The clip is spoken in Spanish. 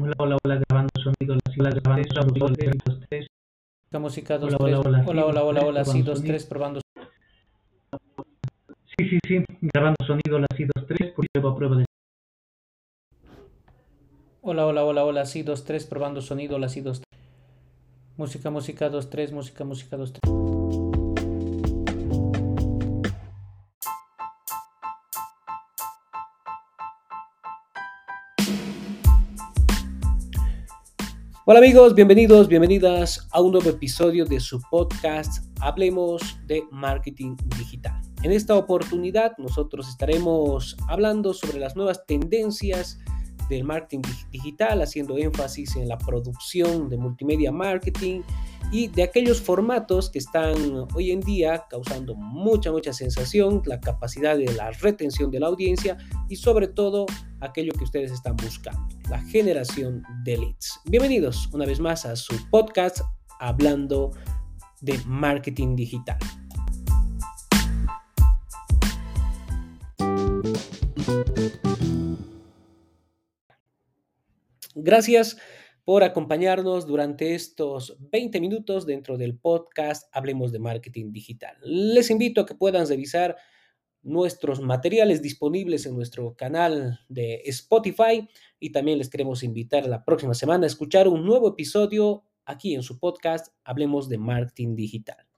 Hola, hola, hola, grabando sonido, la hola, grabando sonido, la 2, 3. Música 2, Hola, 3. hola, hola, Hola, hola, hola, sí, hola, sí, probando 2, sonido. 3, probando. Sí, sí, sí, grabando sonido, la 2, 3, prueba, prueba de Hola, hola, hola, hola, sí, 2, 3, probando sonido, hola, sí, 2, 3. Música, música 2, 3, música, música 2, 3. Hola amigos, bienvenidos, bienvenidas a un nuevo episodio de su podcast Hablemos de Marketing Digital. En esta oportunidad nosotros estaremos hablando sobre las nuevas tendencias del marketing dig- digital, haciendo énfasis en la producción de multimedia marketing y de aquellos formatos que están hoy en día causando mucha, mucha sensación, la capacidad de la retención de la audiencia y sobre todo aquello que ustedes están buscando, la generación de leads. Bienvenidos una vez más a su podcast hablando de marketing digital. Gracias por acompañarnos durante estos 20 minutos dentro del podcast Hablemos de Marketing Digital. Les invito a que puedan revisar nuestros materiales disponibles en nuestro canal de Spotify y también les queremos invitar la próxima semana a escuchar un nuevo episodio aquí en su podcast Hablemos de Marketing Digital.